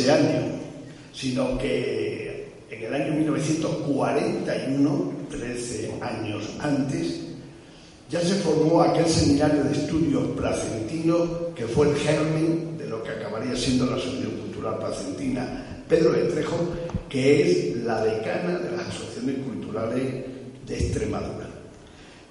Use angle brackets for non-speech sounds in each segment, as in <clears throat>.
Ese año, sino que en el año 1941, 13 años antes, ya se formó aquel seminario de estudios placentino que fue el germen de lo que acabaría siendo la Asociación Cultural Placentina Pedro de Trejo, que es la decana de las asociaciones culturales de Extremadura.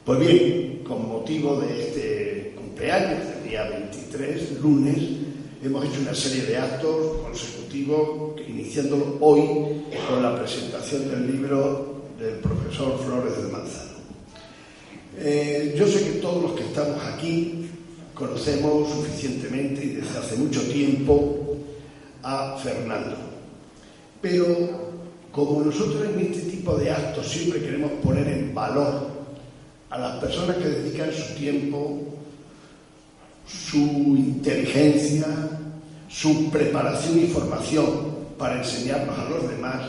Pues bien, con motivo de este cumpleaños, del día 23, lunes, hemos hecho una serie de actos consecutivos, iniciándolo hoy con la presentación del libro del profesor Flores del Manzano. Eh, yo sé que todos los que estamos aquí conocemos suficientemente y desde hace mucho tiempo a Fernando, pero como nosotros en este tipo de actos siempre queremos poner en valor a las personas que dedican su tiempo su inteligencia, su preparación y formación para enseñarnos a los demás,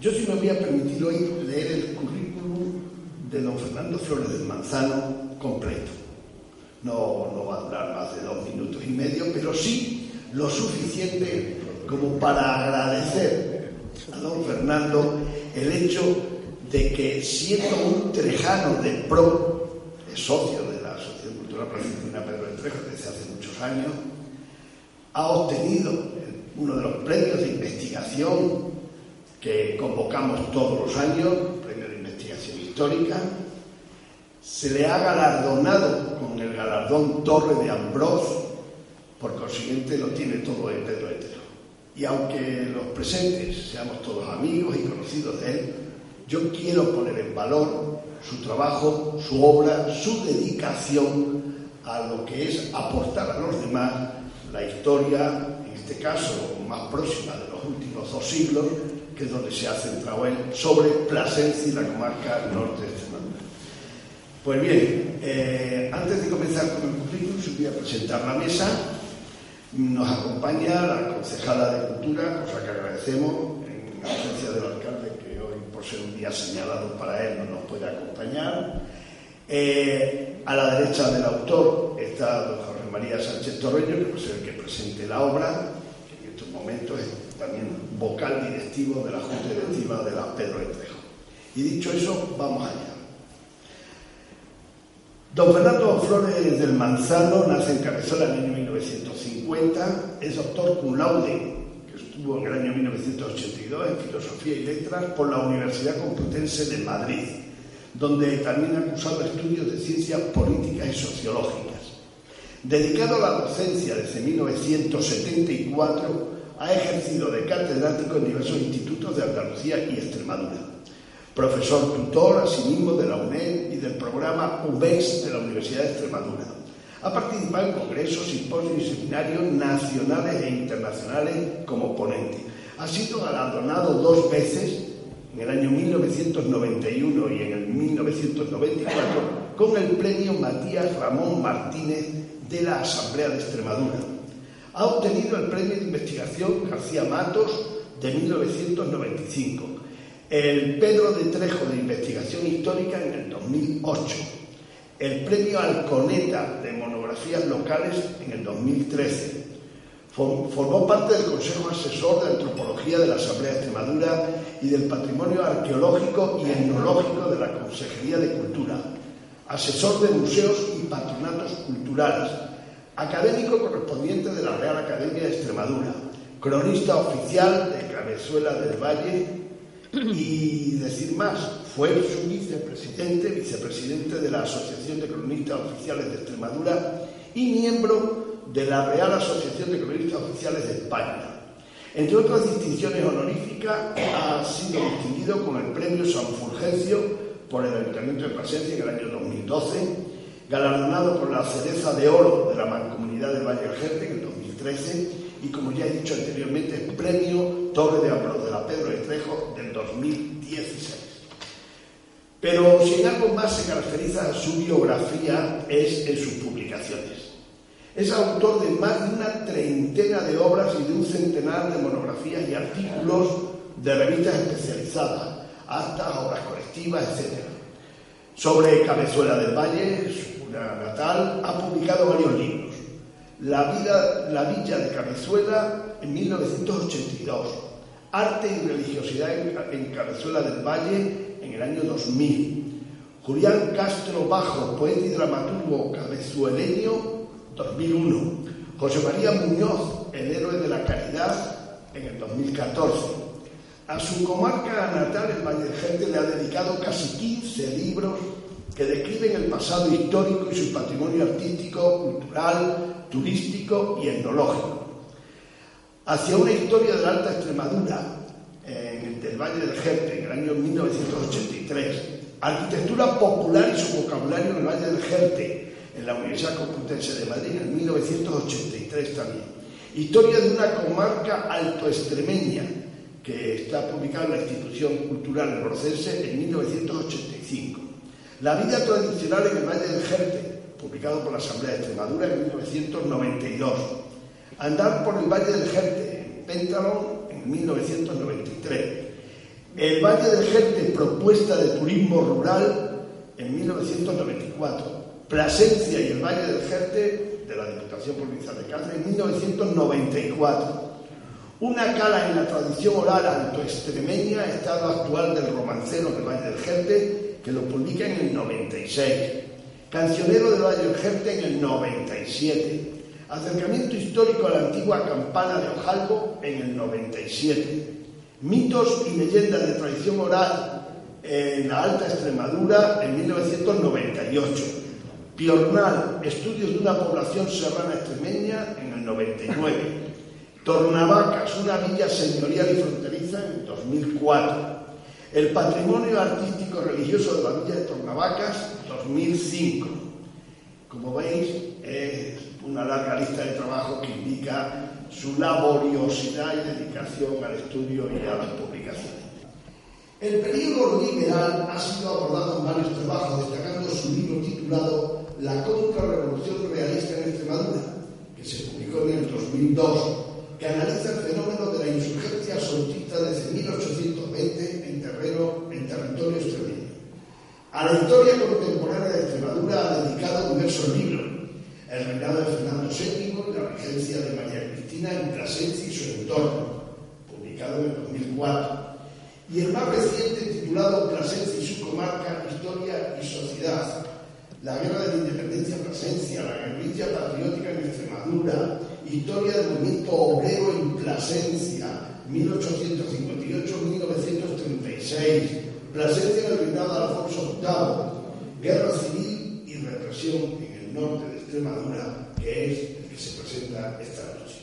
yo sí me voy a permitir hoy leer el currículum de don Fernando Flores del Manzano completo. No, no va a durar más de dos minutos y medio, pero sí lo suficiente como para agradecer a don Fernando el hecho de que siendo un trejano de pro, es socio de la Placentina Pedro de Trejo desde hace muchos años, ha obtenido uno de los premios de investigación que convocamos todos los años, premio de investigación histórica. Se le ha galardonado con el galardón Torre de Ambrós, por consiguiente lo tiene todo el Pedro Hetero. Y aunque los presentes seamos todos amigos y conocidos de él, yo quiero poner en valor su trabajo, su obra, su dedicación a lo que es aportar a los demás la historia, en este caso más próxima de los últimos dos siglos, que es donde se ha centrado él, sobre Plasencia y la comarca norte de Extremadura. Pues bien, eh, antes de comenzar con el currículum, voy a presentar la mesa. Nos acompaña la concejala de Cultura, cosa que agradecemos, en ausencia del alcalde, que hoy, por ser un día señalado para él, no nos puede acompañar. Eh, a la derecha del autor está don Jorge María Sánchez Torreño, que es el que presente la obra, que en estos momentos es también vocal directivo de la Junta Directiva de la Pedro Entrejo. Y dicho eso, vamos allá. Don Fernando Flores del Manzano nace en Cabezola en el año 1950, es doctor cum laude, que estuvo en el año 1982 en Filosofía y Letras por la Universidad Complutense de Madrid, donde también ha cursado estudios de ciencias políticas y sociológicas. Dedicado a la docencia desde 1974, ha ejercido de catedrático en diversos institutos de Andalucía y Extremadura profesor tutor asimismo de la UNED y del programa UBEX de la Universidad de Extremadura. Ha participado en congresos, simposios y seminarios nacionales e internacionales como ponente. Ha sido galardonado dos veces, en el año 1991 y en el 1994, con el premio Matías Ramón Martínez de la Asamblea de Extremadura. Ha obtenido el premio de investigación García Matos de 1995 el Pedro de Trejo de Investigación Histórica en el 2008, el Premio Alconeta de Monografías Locales en el 2013. Formó parte del Consejo Asesor de Antropología de la Asamblea de Extremadura y del Patrimonio Arqueológico y Etnológico de la Consejería de Cultura, asesor de museos y patronatos culturales, académico correspondiente de la Real Academia de Extremadura, cronista oficial de Cabezuela del Valle y decir más, fue su vicepresidente, vicepresidente de la Asociación de Cronistas Oficiales de Extremadura y miembro de la Real Asociación de Cronistas Oficiales de España. Entre otras distinciones honoríficas, ha sido distinguido con el Premio San Fulgencio por el Ayuntamiento de Plasencia en el año 2012, galardonado por la Cereza de Oro de la Mancomunidad del Valle del Jerte en el 2013 y, como ya he dicho anteriormente, Premio Torre de Ambrós de la Pedro de Trejo del 2016. Pero si en algo más se caracteriza su biografía es en sus publicaciones. Es autor de más de una treintena de obras y de un centenar de monografías y artículos de revistas especializadas, actas, obras colectivas, etc. Sobre Cabezuela del Valle, su natal, ha publicado varios libros. La, vida, la Villa de Cabezuela en 1982, Arte y Religiosidad en, Cabezuela del Valle en el año 2000, Julián Castro Bajo, poeta y dramaturgo cabezueleño, 2001, José María Muñoz, el héroe de la caridad, en el 2014. A su comarca natal, el Valle de Gente, le ha dedicado casi 15 libros que describen el pasado histórico y su patrimonio artístico, cultural, turístico y etnológico. Hacia una historia de la Alta Extremadura, en el Valle del Jerte, en el año 1983. Arquitectura popular y su vocabulario en el Valle del Jerte, en la Universidad Complutense de Madrid, en 1983 también. Historia de una comarca altoextremeña, que está publicada en la Institución Cultural Rocense en 1985. La vida tradicional en el Valle del Jerte, publicado por la Asamblea de Extremadura en 1992. Andar por el Valle del Jerte, en Péntalon, en 1993. El Valle del Jerte, propuesta de turismo rural, en 1994. Plasencia y el Valle del Jerte, de la Diputación Provincial de Cáceres, en 1994. Una cala en la tradición oral altoextremeña, estado actual del romancero del Valle del Jerte, que lo publica en el 96. Cancionero de Valle Gente en el 97. Acercamiento histórico a la antigua campana de Ojalvo en el 97. Mitos y leyendas de tradición oral en la Alta Extremadura en 1998. Piornal, estudios de una población serrana extremeña en el 99. Tornavacas, una villa señorial y fronteriza en 2004. El patrimonio artístico religioso de la villa de Tornavacas 2005. Como veis, es una larga lista de trabajo que indica su laboriosidad y dedicación al estudio y a las publicaciones. El periodo liberal ha sido abordado en varios trabajos, destacando su libro titulado La contrarrevolución realista en Extremadura, que se publicó en el 2000 2002, que analiza el fenómeno de la insurgencia soltista desde 1820 en, terreno, en territorio extremeño. A la historia contemporánea de Extremadura ha dedicado diversos libros. El reinado de Fernando VII y la regencia de María Cristina en Plasencia y su entorno, publicado en el 2004. Y el más reciente, titulado Plasencia y su comarca, Historia y Sociedad, la guerra de la independencia en Plasencia, la guerrilla patriótica en Extremadura, historia del movimiento obrero en Plasencia, 1858-1936, Plasencia reinado de Alfonso VIII, guerra civil y represión en el norte de Extremadura, que es el que se presenta esta noche.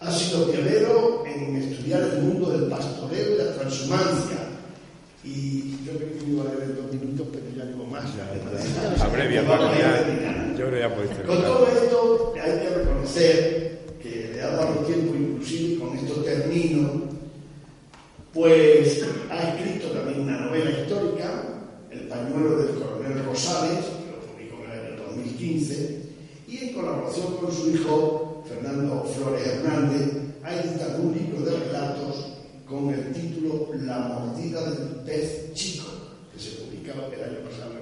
Ha sido pionero en estudiar el mundo del pastoreo y la transhumancia, y yo creo que iba a leer dos minutos, pero más. Abrevia, ya, yo creo ya podéis Con todo esto hay que reconocer que le ha dado tiempo inclusive, con esto termino, pues ha escrito también una novela histórica, El pañuelo del coronel Rosales, que lo publicó en el año 2015, y en colaboración con su hijo Fernando Flores Hernández ha editado un libro de relatos con el título La mordida del pez chico, que se publicaba el año pasado, en 2017.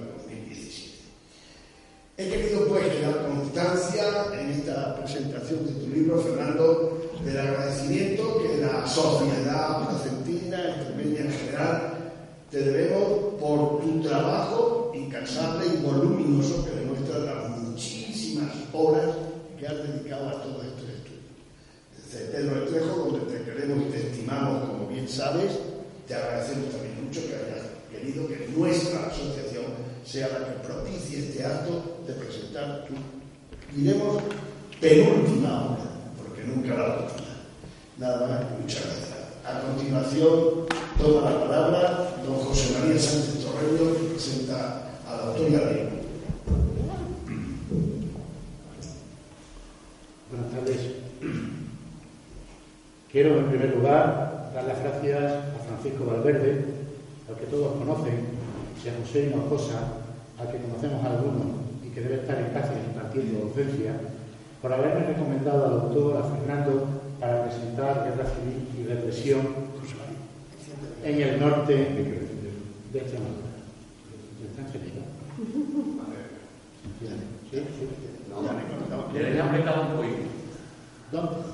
He querido pues quedar constancia en esta presentación de tu libro, Fernando, del agradecimiento que la sociedad placentina, extremeña en general, te debemos por tu trabajo incansable y voluminoso que demuestra las muchísimas horas que has dedicado a todo esto Pedro Trejo, donde te queremos y te estimamos, como bien sabes, te agradecemos también mucho que hayas querido que nuestra asociación sea la que propicie este acto de presentar tu, diremos, penúltima obra, porque nunca la última. Nada más, muchas gracias. A continuación, toma la palabra don José María Sánchez Torreño, que presenta a la autora de Buenas tardes. Quiero, en primer lugar, dar las gracias a Francisco Valverde, al que todos conocen, y a José Hinojosa, al que conocemos algunos y que debe estar en Cáceres impartiendo docencia, por haberme recomendado al doctor, a Fernando, para presentar Guerra Civil y Represión en el norte de Extremadura. ¿Está ¿Sí? ¿Sí? No, le he un poquito.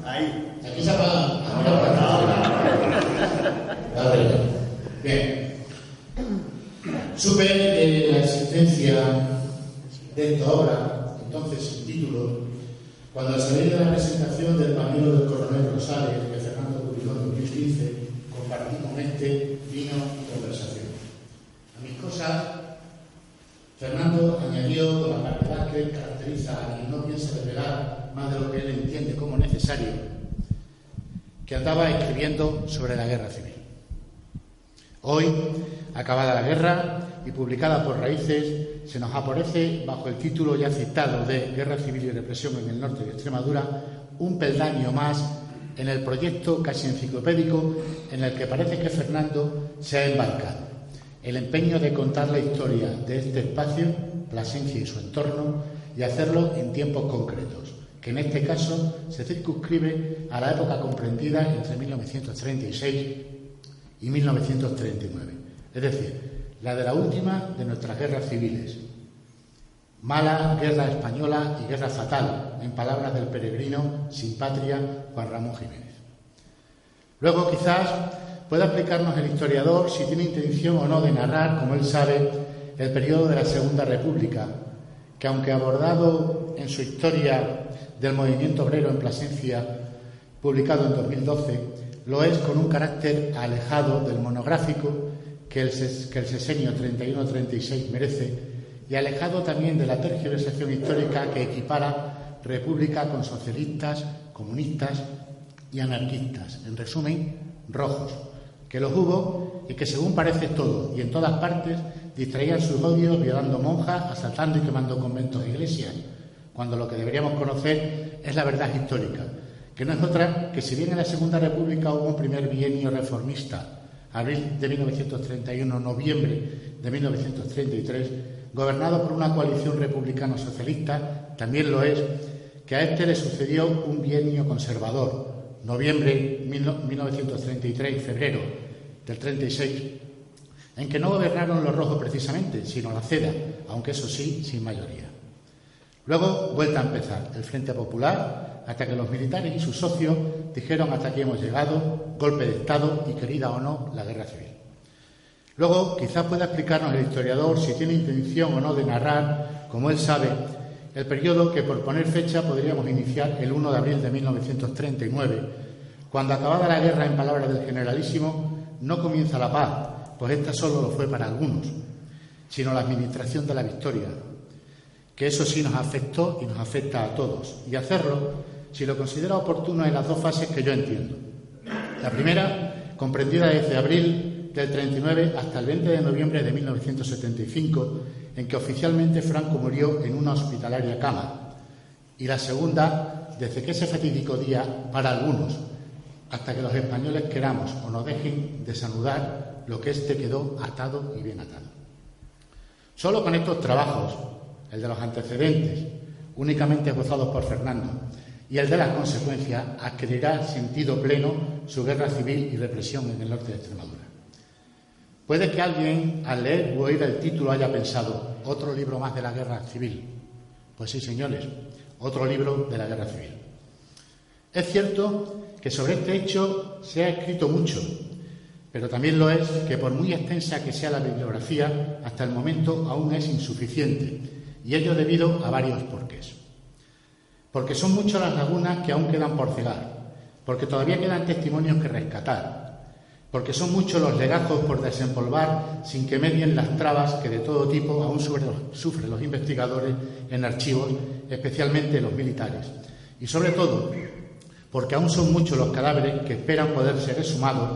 Ahí. Aquí se apaga. Bien. Supe de la de esta obra, entonces sin título, cuando al salir de la presentación del pañuelo del coronel Rosales, que Fernando publicó en 2015, compartí con este vino y conversación. A mis cosas, Fernando añadió con la claridad que caracteriza a quien no piensa desvelar más de lo que él entiende como necesario, que andaba escribiendo sobre la guerra civil. Hoy, acabada la guerra y publicada por Raíces, se nos aparece bajo el título ya citado de Guerra Civil y Represión en el norte de Extremadura un peldaño más en el proyecto casi enciclopédico en el que parece que Fernando se ha embarcado. El empeño de contar la historia de este espacio, Plasencia y su entorno, y hacerlo en tiempos concretos que en este caso se circunscribe a la época comprendida entre 1936 y 1939, es decir, la de la última de nuestras guerras civiles. Mala guerra española y guerra fatal, en palabras del peregrino sin patria Juan Ramón Jiménez. Luego quizás pueda explicarnos el historiador si tiene intención o no de narrar, como él sabe, el periodo de la Segunda República, que aunque abordado en su historia del movimiento obrero en Plasencia, publicado en 2012, lo es con un carácter alejado del monográfico que el, que el sesenio 31-36 merece y alejado también de la tergiversación histórica que equipara república con socialistas, comunistas y anarquistas. En resumen, rojos, que los hubo y que según parece todo y en todas partes distraían sus odios violando monjas, asaltando y quemando conventos e iglesias cuando lo que deberíamos conocer es la verdad histórica, que no es otra que si bien en la Segunda República hubo un primer bienio reformista, abril de 1931, noviembre de 1933, gobernado por una coalición republicano-socialista, también lo es que a este le sucedió un bienio conservador, noviembre 1933 y febrero del 36, en que no gobernaron los rojos precisamente, sino la ceda, aunque eso sí, sin mayoría. Luego, vuelta a empezar, el Frente Popular, hasta que los militares y sus socios dijeron hasta aquí hemos llegado, golpe de Estado y querida o no, la guerra civil. Luego, quizás pueda explicarnos el historiador si tiene intención o no de narrar, como él sabe, el periodo que, por poner fecha, podríamos iniciar el 1 de abril de 1939, cuando acabada la guerra, en palabras del generalísimo, no comienza la paz, pues esta solo lo fue para algunos, sino la administración de la victoria, que eso sí nos afectó y nos afecta a todos, y hacerlo, si lo considera oportuno, en las dos fases que yo entiendo. La primera, comprendida desde abril del 39 hasta el 20 de noviembre de 1975, en que oficialmente Franco murió en una hospitalaria cama, y la segunda, desde que ese fatídico día, para algunos, hasta que los españoles queramos o nos dejen desanudar lo que éste quedó atado y bien atado. Solo con estos trabajos, el de los antecedentes, únicamente gozados por Fernando, y el de las consecuencias, adquirirá sentido pleno su guerra civil y represión en el norte de Extremadura. Puede que alguien, al leer o oír el título, haya pensado, otro libro más de la guerra civil. Pues sí, señores, otro libro de la guerra civil. Es cierto que sobre este hecho se ha escrito mucho, pero también lo es que por muy extensa que sea la bibliografía, hasta el momento aún es insuficiente y ello debido a varios porqués. Porque son muchas las lagunas que aún quedan por cegar, porque todavía quedan testimonios que rescatar, porque son muchos los legajos por desempolvar sin que medien las trabas que de todo tipo aún sufren los investigadores en archivos, especialmente los militares. Y sobre todo, porque aún son muchos los cadáveres que esperan poder ser exhumados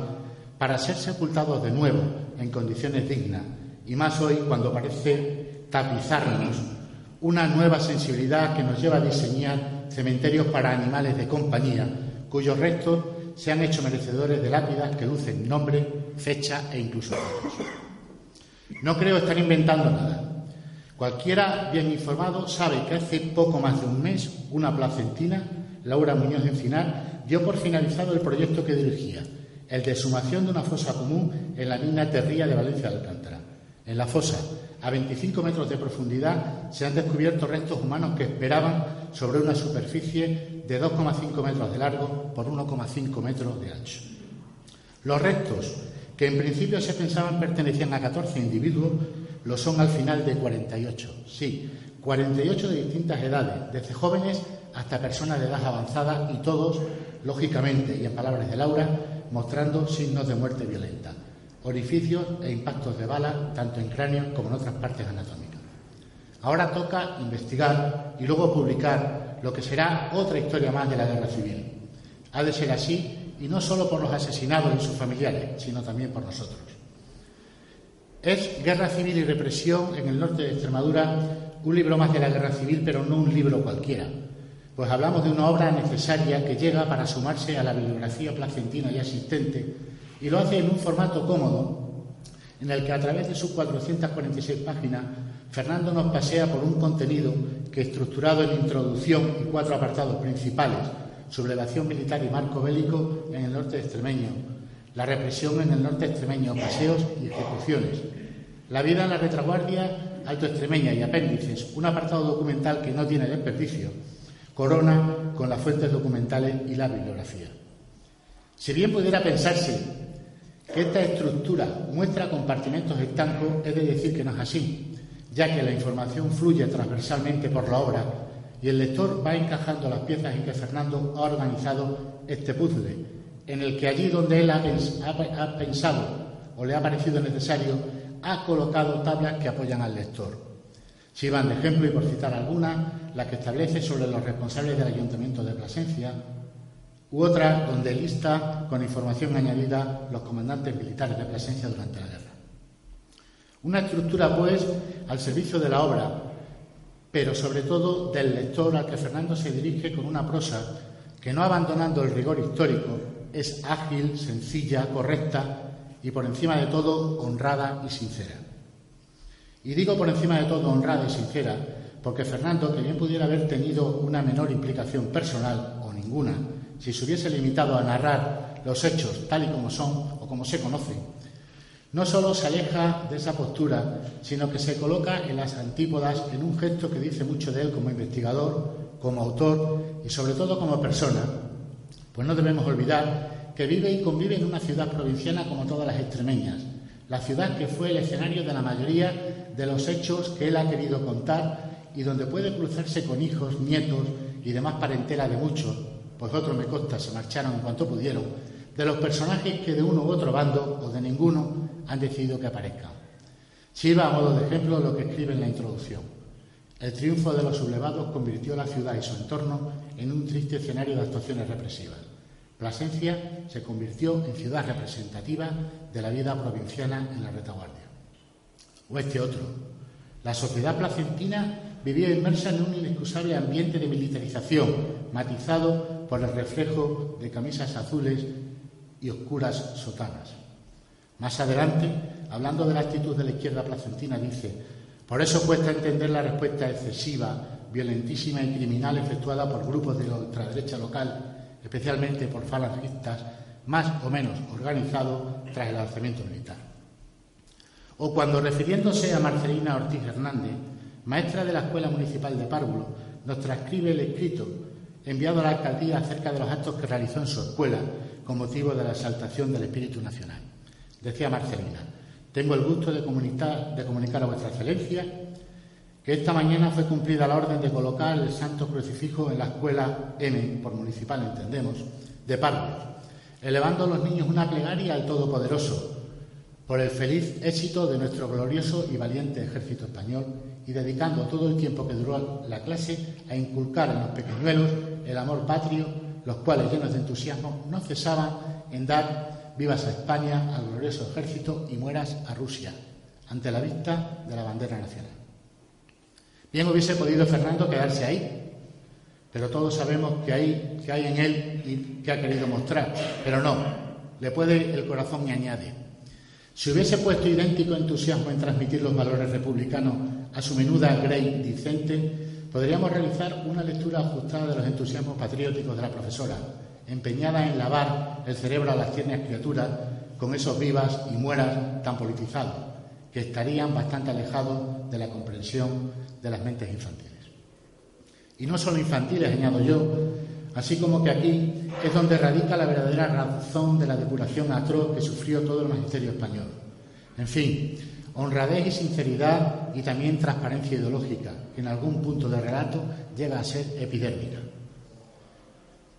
para ser sepultados de nuevo en condiciones dignas, y más hoy cuando parece tapizarnos una nueva sensibilidad que nos lleva a diseñar cementerios para animales de compañía, cuyos restos se han hecho merecedores de lápidas que lucen nombre, fecha e incluso fotos. No creo estar inventando nada. Cualquiera bien informado sabe que hace poco más de un mes una placentina, Laura Muñoz Encinar, dio por finalizado el proyecto que dirigía, el de sumación de una fosa común en la mina Terría de Valencia de Alcántara. En la fosa, a 25 metros de profundidad, se han descubierto restos humanos que esperaban sobre una superficie de 2,5 metros de largo por 1,5 metros de ancho. Los restos, que en principio se pensaban pertenecían a 14 individuos, lo son al final de 48. Sí, 48 de distintas edades, desde jóvenes hasta personas de edad avanzada y todos, lógicamente, y en palabras de Laura, mostrando signos de muerte violenta orificios e impactos de bala tanto en cráneo como en otras partes anatómicas. Ahora toca investigar y luego publicar lo que será otra historia más de la guerra civil. Ha de ser así y no solo por los asesinados y sus familiares, sino también por nosotros. Es Guerra Civil y Represión en el norte de Extremadura un libro más de la guerra civil, pero no un libro cualquiera, pues hablamos de una obra necesaria que llega para sumarse a la bibliografía placentina ya existente y lo hace en un formato cómodo en el que a través de sus 446 páginas Fernando nos pasea por un contenido que estructurado en introducción y cuatro apartados principales, sublevación militar y marco bélico en el norte extremeño, la represión en el norte extremeño, paseos y ejecuciones, la vida en la retaguardia alto extremeña y apéndices, un apartado documental que no tiene desperdicio, corona con las fuentes documentales y la bibliografía. Si bien pudiera pensarse que esta estructura muestra compartimentos estancos, es de decir que no es así, ya que la información fluye transversalmente por la obra y el lector va encajando las piezas en que Fernando ha organizado este puzzle, en el que allí donde él ha, pensado o le ha parecido necesario, ha colocado tablas que apoyan al lector. Si van de ejemplo, y por citar alguna, la que establece sobre los responsables del Ayuntamiento de Plasencia, u otra donde lista con información añadida los comandantes militares de presencia durante la guerra. Una estructura, pues, al servicio de la obra, pero sobre todo del lector al que Fernando se dirige con una prosa que, no abandonando el rigor histórico, es ágil, sencilla, correcta y, por encima de todo, honrada y sincera. Y digo por encima de todo honrada y sincera porque Fernando, que bien pudiera haber tenido una menor implicación personal o ninguna, si se hubiese limitado a narrar los hechos tal y como son o como se conocen, no solo se aleja de esa postura, sino que se coloca en las antípodas en un gesto que dice mucho de él como investigador, como autor y sobre todo como persona, pues no debemos olvidar que vive y convive en una ciudad provinciana como todas las extremeñas, la ciudad que fue el escenario de la mayoría de los hechos que él ha querido contar y donde puede cruzarse con hijos, nietos y demás parentela de muchos, pues otros me consta se marcharon en cuanto pudieron, de los personajes que de uno u otro bando o de ninguno han decidido que aparezcan. Sirva a modo de ejemplo lo que escribe en la introducción. El triunfo de los sublevados convirtió la ciudad y su entorno en un triste escenario de actuaciones represivas. Plasencia se convirtió en ciudad representativa de la vida provinciana en la retaguardia. O este otro. La sociedad placentina vivía inmersa en un inexcusable ambiente de militarización, matizado por el reflejo de camisas azules y oscuras sotanas. Más adelante, hablando de la actitud de la izquierda placentina, dice, por eso cuesta entender la respuesta excesiva, violentísima y criminal efectuada por grupos de ultraderecha local, especialmente por falangistas, más o menos organizados tras el alzamiento militar. O cuando, refiriéndose a Marcelina Ortiz Hernández, maestra de la Escuela Municipal de Párvulo, nos transcribe el escrito enviado a la alcaldía acerca de los actos que realizó en su escuela con motivo de la exaltación del espíritu nacional. Decía Marcelina, tengo el gusto de comunicar, de comunicar a vuestra excelencia que esta mañana fue cumplida la orden de colocar el santo crucifijo en la escuela M, por municipal entendemos, de Pardos, elevando a los niños una plegaria al Todopoderoso por el feliz éxito de nuestro glorioso y valiente ejército español y dedicando todo el tiempo que duró la clase a inculcar en los pequeñuelos el amor patrio, los cuales llenos de entusiasmo no cesaban en dar vivas a España, al glorioso ejército y mueras a Rusia, ante la vista de la bandera nacional. Bien hubiese podido Fernando quedarse ahí, pero todos sabemos que hay, que hay en él y que ha querido mostrar, pero no, le puede el corazón y añade. Si hubiese puesto idéntico entusiasmo en transmitir los valores republicanos a su menuda Grey Dicente, podríamos realizar una lectura ajustada de los entusiasmos patrióticos de la profesora, empeñada en lavar el cerebro a las tiernas criaturas con esos vivas y mueras tan politizados, que estarían bastante alejados de la comprensión de las mentes infantiles. Y no solo infantiles, añado yo, así como que aquí es donde radica la verdadera razón de la depuración atroz que sufrió todo el magisterio español. En fin, honradez y sinceridad y también transparencia ideológica, que en algún punto del relato llega a ser epidérmica.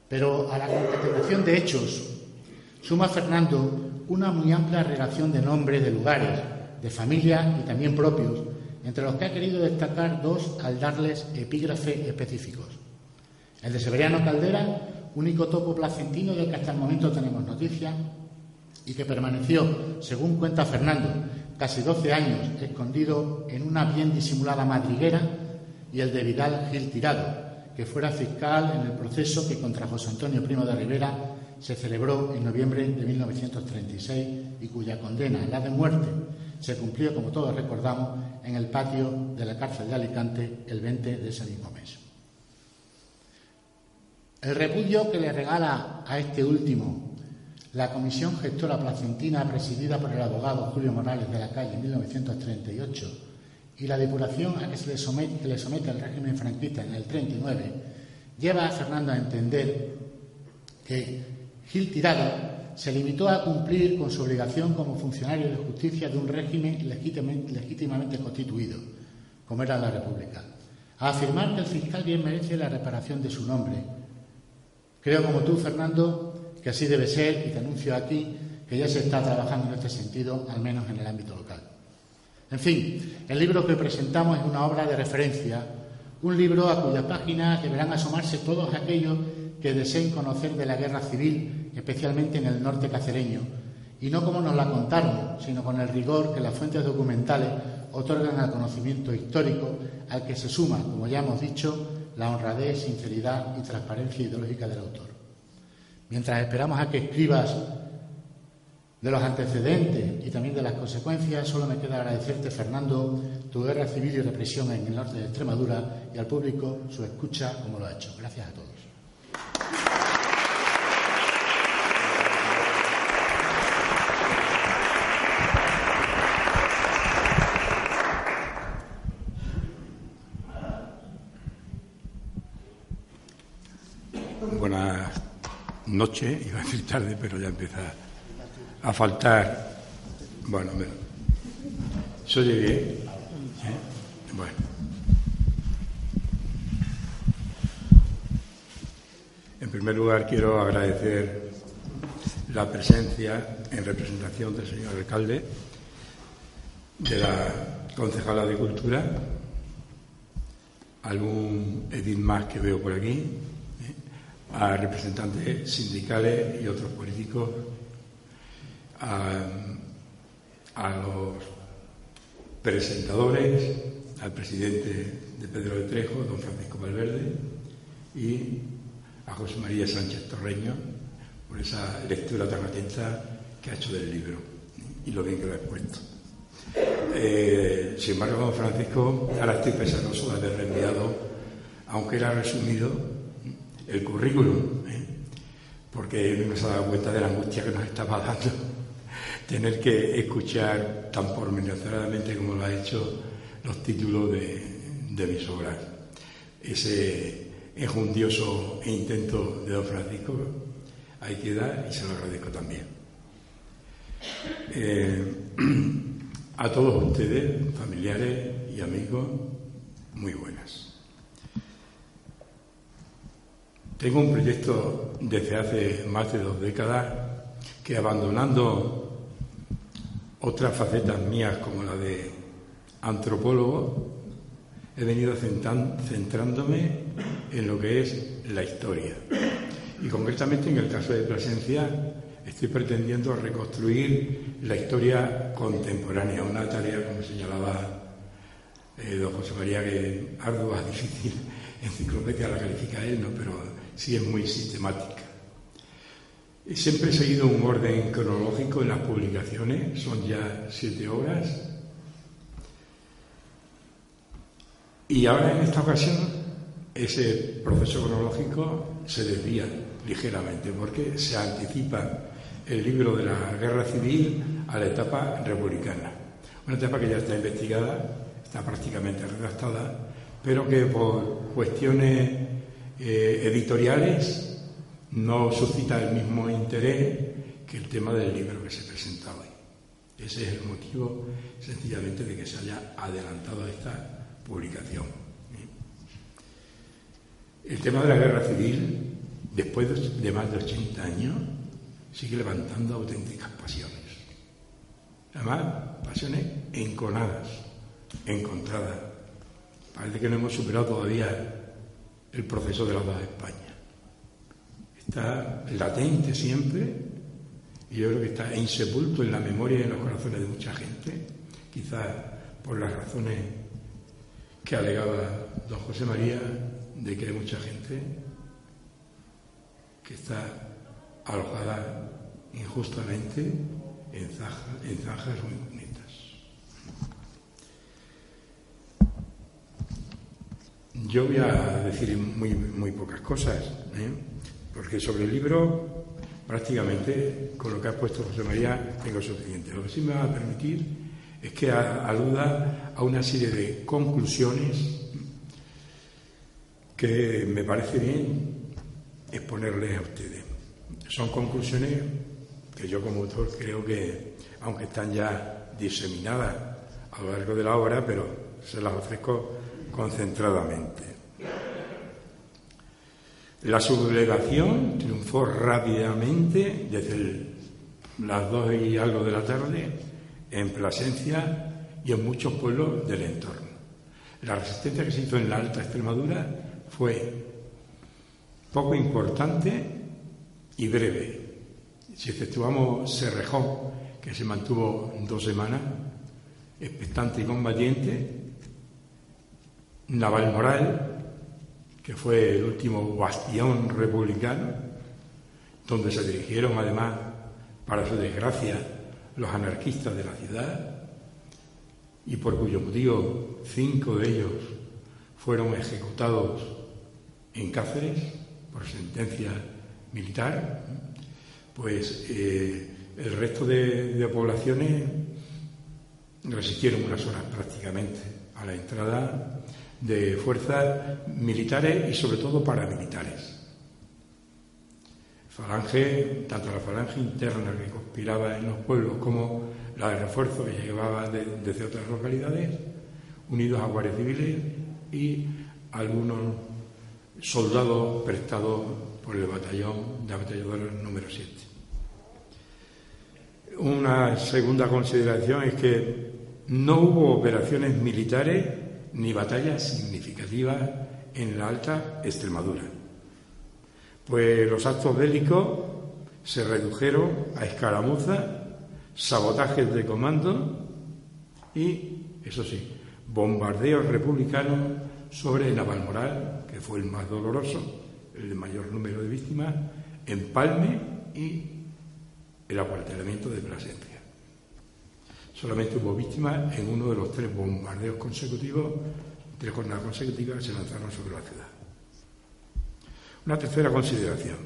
Pero a la concatenación de hechos suma Fernando una muy amplia relación de nombres, de lugares, de familias y también propios, entre los que ha querido destacar dos al darles epígrafes específicos. El de Severiano Caldera, único topo placentino del que hasta el momento tenemos noticia, y que permaneció, según cuenta Fernando, casi 12 años escondido en una bien disimulada madriguera, y el de Vidal Gil Tirado, que fuera fiscal en el proceso que contra José Antonio Primo de Rivera se celebró en noviembre de 1936 y cuya condena, la de muerte, se cumplió, como todos recordamos, en el patio de la cárcel de Alicante el 20 de ese mismo mes. El repudio que le regala a este último la Comisión Gestora Placentina, presidida por el abogado Julio Morales de la Calle en 1938, y la depuración a que se le somete, que el régimen franquista en el 39 lleva a Fernando a entender que Gil Tirado se limitó a cumplir con su obligación como funcionario de justicia de un régimen legítimamente constituido, como era la República, a afirmar que el fiscal bien merece la reparación de su nombre. Creo, como tú, Fernando, que así debe ser y te anuncio aquí que ya se está trabajando en este sentido, al menos en el ámbito local. En fin, el libro que presentamos es una obra de referencia, un libro a cuyas páginas deberán asomarse todos aquellos que deseen conocer de la guerra civil, especialmente en el norte cacereño, y no como nos la contaron, sino con el rigor que las fuentes documentales otorgan al conocimiento histórico, al que se suma, como ya hemos dicho, la honradez, sinceridad y transparencia ideológica del autor. Mientras esperamos a que escribas de los antecedentes y también de las consecuencias, solo me queda agradecerte, Fernando, tu guerra civil y represión en el norte de Extremadura y al público su escucha como lo ha hecho. Gracias a todos. Buenas noches, <laughs> iba a decir tarde, pero ya empieza a faltar. Bueno, ¿se oye bien? Bueno. En primer lugar, quiero agradecer la presencia en representación del señor alcalde, de la concejala de Cultura, algún edil más que veo por aquí. A representantes sindicales y otros políticos, a, los presentadores, al presidente de Pedro de Trejo, don Francisco Valverde, y a José María Sánchez Torreño por esa lectura tan atenta que ha hecho del libro y lo bien que lo ha expuesto. Eh, sin embargo, don Francisco, ahora estoy pesaroso de haber reenviado, aunque era resumido, el currículum, ¿eh? porque no se ha dado cuenta de la angustia que nos estaba dando <laughs> tener que escuchar tan pormenorizadamente como lo ha hecho los títulos de, de mis obras. Ese enjundioso intento de don Francisco hay que dar y se lo agradezco también. Eh, <clears throat> a todos ustedes, familiares y amigos, muy buenas. Tengo un proyecto desde hace más de dos décadas que abandonando otras facetas mías como la de antropólogo, he venido centrándome en lo que es la historia. Y concretamente en el caso de Plasencia estoy pretendiendo reconstruir la historia contemporánea, una tarea, como señalaba eh, don José María, que ardua, <laughs> difícil, enciclopedia la califica él, ¿no? pero sí es muy sistemática. Siempre he seguido un orden cronológico en las publicaciones, son ya siete obras. Y ahora en esta ocasión ese proceso cronológico se desvía ligeramente porque se anticipa el libro de la guerra civil a la etapa republicana. Una etapa que ya está investigada, está prácticamente redactada, pero que por cuestiones eh, editoriales no suscita el mismo interés que el tema del libro que se presenta hoy. Ese es el motivo sencillamente de que se haya adelantado esta publicación. El tema de la guerra civil, después de más de 80 años, sigue levantando auténticas pasiones. Además, pasiones enconadas, encontradas. Parece que no hemos superado todavía el proceso de la dos España está latente siempre y yo creo que está insepulto en la memoria y en los corazones de mucha gente, quizás por las razones que alegaba don José María de que hay mucha gente que está alojada injustamente en, bonitas. Yo voy a decir muy, muy pocas cosas. ¿eh? Porque sobre el libro, prácticamente, con lo que ha puesto José María, tengo suficiente. Lo que sí me va a permitir es que aluda a una serie de conclusiones que me parece bien exponerles a ustedes. Son conclusiones que yo como autor creo que, aunque están ya diseminadas a lo largo de la obra, pero se las ofrezco concentradamente. La sublevación triunfó rápidamente desde las dos y algo de la tarde en Plasencia y en muchos pueblos del entorno. La resistencia que se hizo en la Alta Extremadura fue poco importante y breve. Si efectuamos Cerrejón, que se mantuvo dos semanas, expectante y combatiente, Navalmoral, que fue el último bastión republicano, donde se dirigieron además, para su desgracia, los anarquistas de la ciudad, y por cuyo motivo cinco de ellos fueron ejecutados en Cáceres por sentencia militar, pues eh, el resto de, poblaciones resistieron unas horas prácticamente a la entrada de fuerzas militares y sobre todo paramilitares. Falange, tanto la falange interna que conspiraba en los pueblos como la de refuerzo que llevaba desde otras localidades, unidos a guardias civiles y algunos soldados prestados por el batallón de ametralladora número 7. Una segunda consideración es que no hubo operaciones militares ni batallas significativas en la Alta Extremadura, pues los actos bélicos se redujeron a escaramuzas, sabotajes de comando y, eso sí, bombardeos republicanos sobre Navalmoral, que fue el más doloroso, el de mayor número de víctimas, Empalme y el acuartelamiento de Plasencia. Solamente hubo víctimas en uno de los tres bombardeos consecutivos, tres jornadas consecutivas que se lanzaron sobre la ciudad. Una tercera consideración.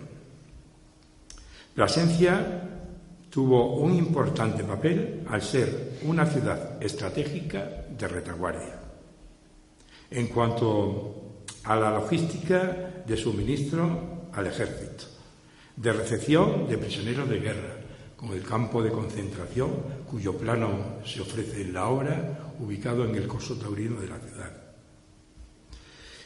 Plasencia tuvo un importante papel al ser una ciudad estratégica de retaguardia. En cuanto a la logística de suministro al ejército, de recepción de prisioneros de guerra, con el campo de concentración cuyo plano se ofrece en la obra, ubicado en el coso taurino de la ciudad.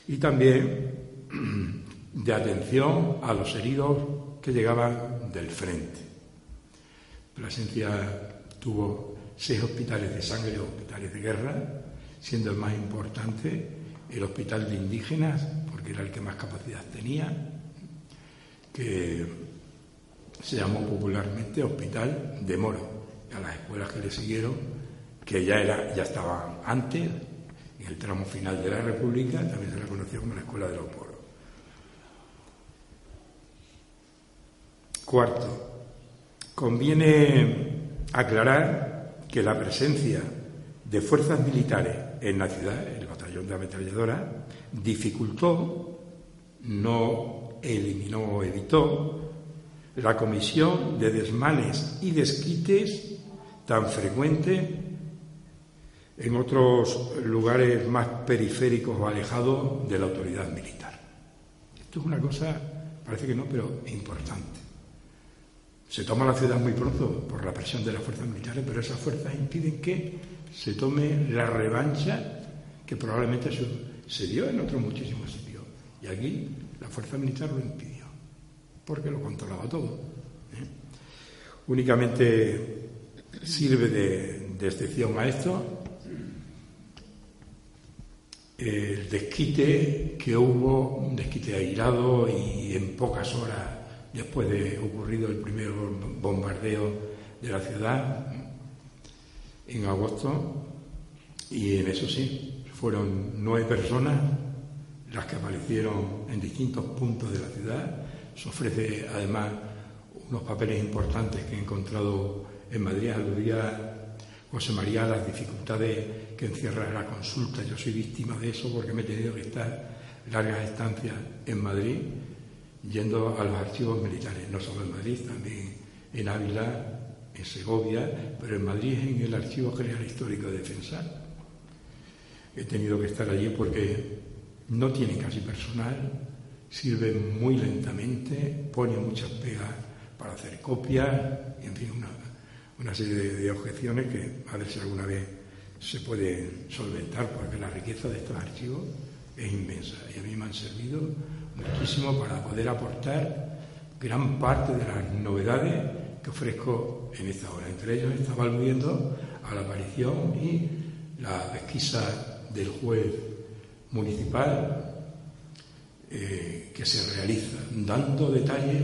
Y también <clears throat> de atención a los heridos que llegaban del frente. Plasencia tuvo seis hospitales de sangre hospitales de guerra, siendo el más importante el hospital de indígenas, porque era el que más capacidad tenía, que se llamó popularmente Hospital de Moro, a las escuelas que le siguieron, que ya, era, ya estaban antes, en el tramo final de la República, también se la conoció como la Escuela de los Moros. Cuarto, conviene aclarar que la presencia de fuerzas militares en la ciudad, el batallón de ametralladora, dificultó, no eliminó o evitó la comisión de desmanes y desquites tan frecuente en otros lugares más periféricos o alejados de la autoridad militar. Esto es una cosa, parece que no, pero importante. Se toma la ciudad muy pronto por la presión de las fuerzas militares, pero esas fuerzas impiden que se tome la revancha que probablemente se, dio en otros muchísimos sitios. Y aquí la fuerza militar lo impidió, porque lo controlaba todo. ¿eh? Únicamente sirve de, excepción a esto el desquite que hubo, un desquite airado y en pocas horas después de ocurrido el primer bombardeo de la ciudad en agosto y en eso sí, fueron nueve personas las que aparecieron en distintos puntos de la ciudad. Se ofrece además unos papeles importantes que he encontrado en Madrid. Aludía José María a las dificultades que encierra la consulta. Yo soy víctima de eso porque me he tenido que estar largas estancias en Madrid yendo a los archivos militares, no solo en Madrid, también en Ávila, en Segovia, pero en Madrid en el Archivo General Histórico de Defensa. He tenido que estar allí porque no tiene casi personal, sirve muy lentamente, pone muchas pegas para hacer copias, en fin, una, serie de, objeciones que a ver si alguna vez se puede solventar, porque la riqueza de estos archivos es inmensa y a mí me han servido muchísimo para poder aportar gran parte de las novedades que ofrezco en esta hora. Entre ellos estaba aludiendo a la aparición y la pesquisa del juez municipal eh, que se realiza, dando detalles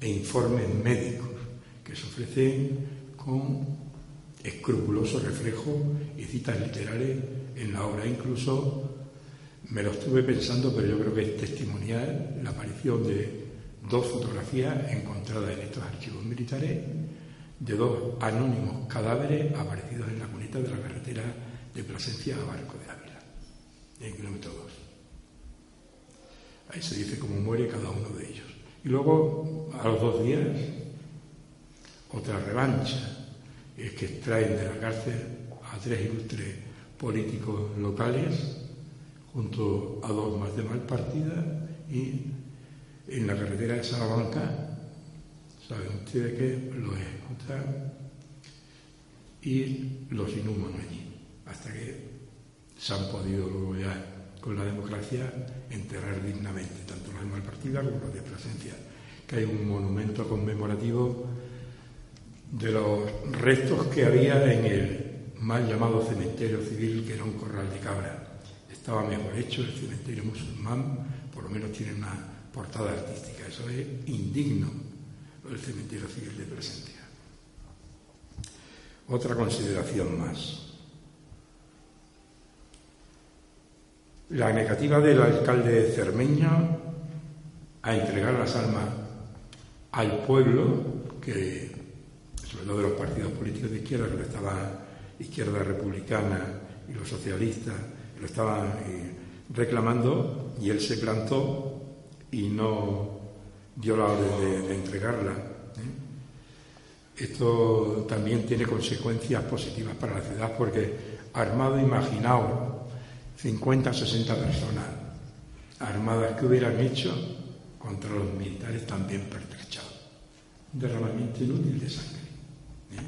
e informes médicos que se ofrecen con escrupuloso reflejo y citas literales en la obra. Incluso me lo estuve pensando, pero yo creo que es testimonial la aparición de dos fotografías encontradas en estos archivos militares de dos anónimos cadáveres aparecidos en la cuneta de la carretera de Plasencia a Barco de Ávila, en kilómetro 2. Ahí se dice cómo muere cada uno de ellos. Y luego, a los dos días, otra revancha, es que extraen de la cárcel a tres ilustres políticos locales, junto a dos más de mal partida, y en la carretera de Salamanca, saben ustedes que los ejecutan y los inhuman allí, hasta que se han podido luego ya con la democracia enterrar dignamente, tanto los de Malpartida como los de Plasencia, que hay un monumento conmemorativo de los restos que había en el mal llamado cementerio civil, que era un corral de cabra. Estaba mejor hecho el cementerio musulmán, por lo menos tiene una portada artística. Eso es indigno, el cementerio civil de Plasencia. Otra consideración más. La negativa del alcalde Cermeño a entregar las armas al pueblo, que sobre todo de los partidos políticos de izquierda, que lo estaban izquierda republicana y los socialistas, lo estaban eh, reclamando, y él se plantó y no dio la orden de, entregarla. ¿eh? Esto también tiene consecuencias positivas para la ciudad porque armado, imaginaos, 50, 60 personas armadas que hubieran hecho contra los militares también pertrechados. Un derramamiento inútil de sangre. ¿eh?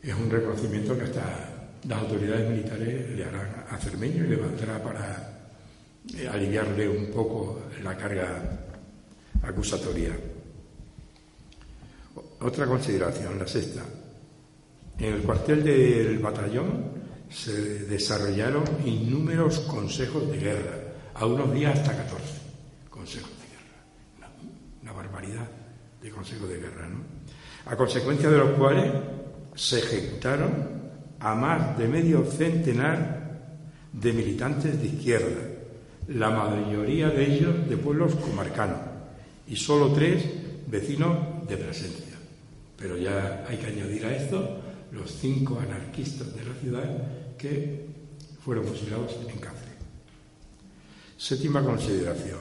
Es un reconocimiento que hasta las autoridades militares le harán a Cermeño y le valdrá para eh, aliviarle un poco la carga acusatoria. Otra consideración, la sexta. En el cuartel del batallón se desarrollaron innúmeros consejos de guerra, a unos días hasta 14 consejos de guerra. Una, barbaridad de consejos de guerra, ¿no? A consecuencia de los cuales se ejecutaron a más de medio centenar de militantes de izquierda, la mayoría de ellos de pueblos comarcanos y solo tres vecinos de presencia. Pero ya hay que añadir a esto los cinco anarquistas de la ciudad que fueron fusilados en Cáceres. Séptima consideración.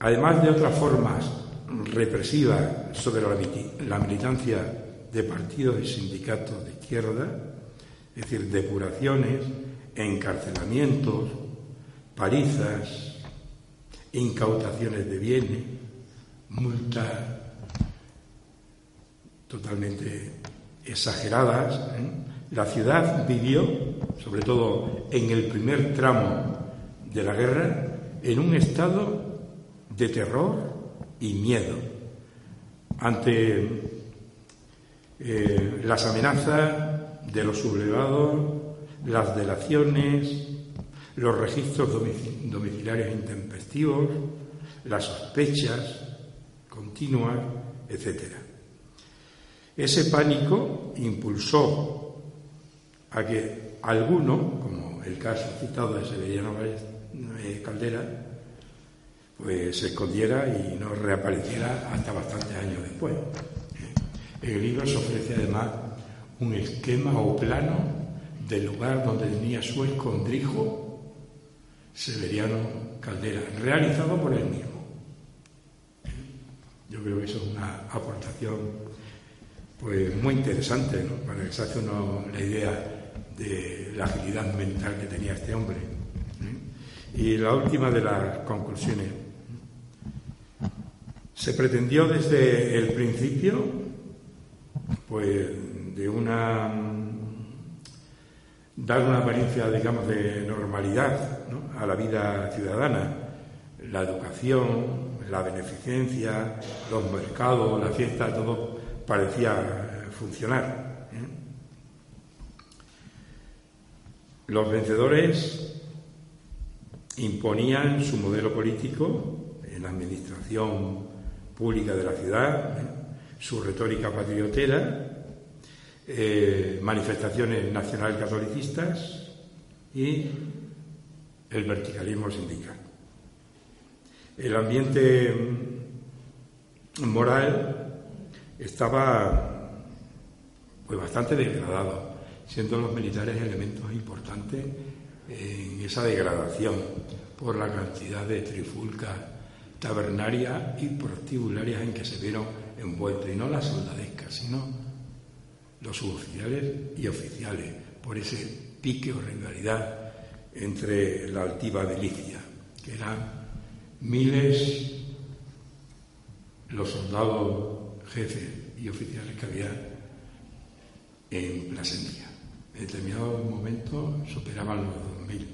Además de otras formas represivas sobre la militancia de partidos y sindicatos de izquierda, es decir, depuraciones, encarcelamientos, palizas, incautaciones de bienes, multas totalmente exageradas. ¿eh? La ciudad vivió, sobre todo en el primer tramo de la guerra, en un estado de terror y miedo ante eh, las amenazas de los sublevados, las delaciones, los registros domiciliarios intempestivos, las sospechas, continua, etc. Ese pánico impulsó a que alguno, como el caso citado de Severiano Caldera, pues se escondiera y no reapareciera hasta bastantes años después. El libro se ofrece además un esquema o plano del lugar donde tenía su escondrijo Severiano Caldera, realizado por él mismo. Yo creo que eso es una aportación pues muy interesante, ¿no? para que se hace uno la idea de la agilidad mental que tenía este hombre. ¿eh? Y la última de las conclusiones. Se pretendió desde el principio, pues, de una dar una apariencia, digamos, de normalidad a la vida ciudadana, la educación, la beneficencia, los mercados, la fiesta, todo parecía funcionar. ¿eh? Los vencedores imponían su modelo político en la administración pública de la ciudad, ¿eh? su retórica patriotera, eh, manifestaciones nacional catolicistas y el verticalismo sindical. El ambiente moral estaba pues bastante degradado, siendo los militares elementos importantes en esa degradación por la cantidad de trifulcas tabernarias y prostibularias en que se vieron envueltos, y no las soldadescas, sino los suboficiales y oficiales, por ese pique o rivalidad entre la altiva de Licia, que eran miles los soldados jefes y oficiales que había en Plasencia. En determinado momento superaban los 2.000.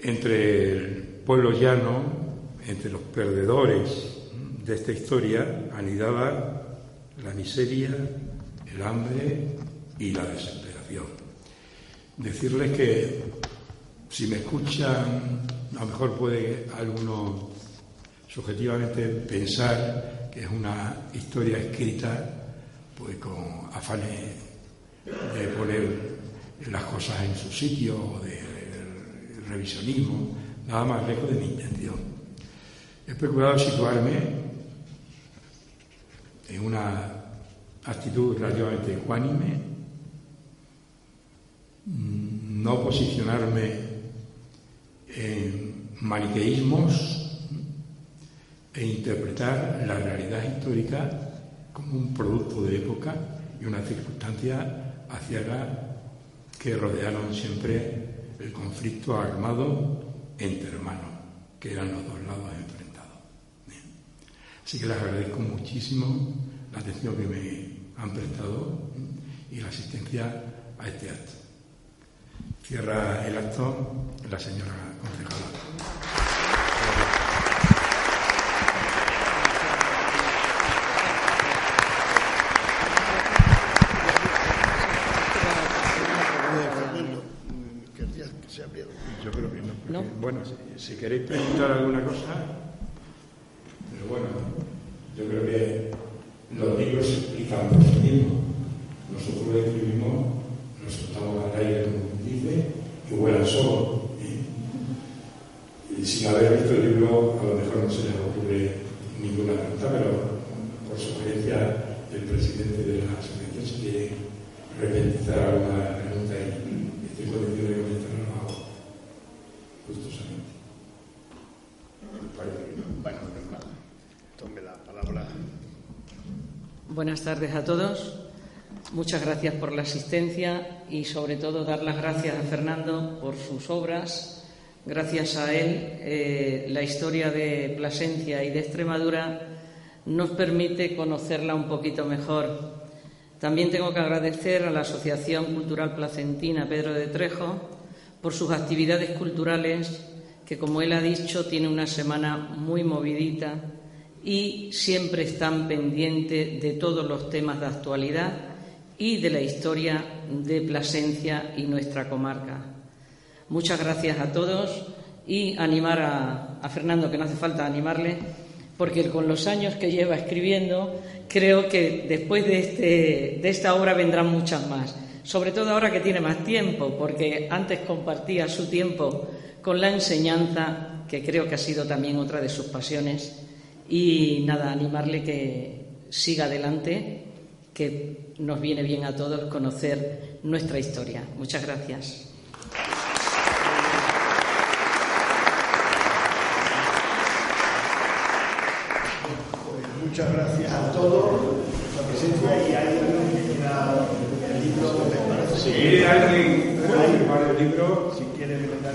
Entre el pueblo llano, entre los perdedores de esta historia, anidaba la miseria, el hambre y la desesperación. Decirles que si me escuchan, a lo mejor puede alguno subjetivamente pensar que es una historia escrita pues con afanes de poner las cosas en su sitio o de revisionismo, nada más lejos de mi intención. He procurado situarme en una actitud relativamente ecuánime, no posicionarme en maniqueísmos e interpretar la realidad histórica como un producto de época y una circunstancia hacia la que rodearon siempre el conflicto armado entre hermanos, que eran los dos lados enfrentados. Así que les agradezco muchísimo la atención que me han prestado y la asistencia a este acto. Cierra el acto la señora concejala. Yo creo que no. Bueno, si, queréis preguntar alguna cosa, pero bueno, yo creo que los libros explican por sí mismos. Nosotros escribimos, nos soltamos al aire, como dice, y vuelan solo. Y sin haber visto el libro, a lo mejor no se les ocurre ninguna pregunta, pero por sugerencia del presidente de la asociación, si quiere repetizar alguna pregunta y estoy convencido de que Buenas tardes a todos. Muchas gracias por la asistencia y, sobre todo, dar las gracias a Fernando por sus obras. Gracias a él, eh, la historia de Plasencia y de Extremadura nos permite conocerla un poquito mejor. También tengo que agradecer a la Asociación Cultural Placentina Pedro de Trejo por sus actividades culturales, que, como él ha dicho, tiene una semana muy movidita y siempre están pendientes de todos los temas de actualidad y de la historia de Plasencia y nuestra comarca. Muchas gracias a todos y animar a, Fernando, que no hace falta animarle, porque con los años que lleva escribiendo, creo que después de, este, de esta obra vendrán muchas más. Sobre todo ahora que tiene más tiempo, porque antes compartía su tiempo con la enseñanza, que creo que ha sido también otra de sus pasiones y nada, animarle que siga adelante, que nos viene bien a todos conocer nuestra historia. Muchas gracias. Muchas gracias a todos por la presencia y hay el libro Si quiere alguien el libro, si quiere comentar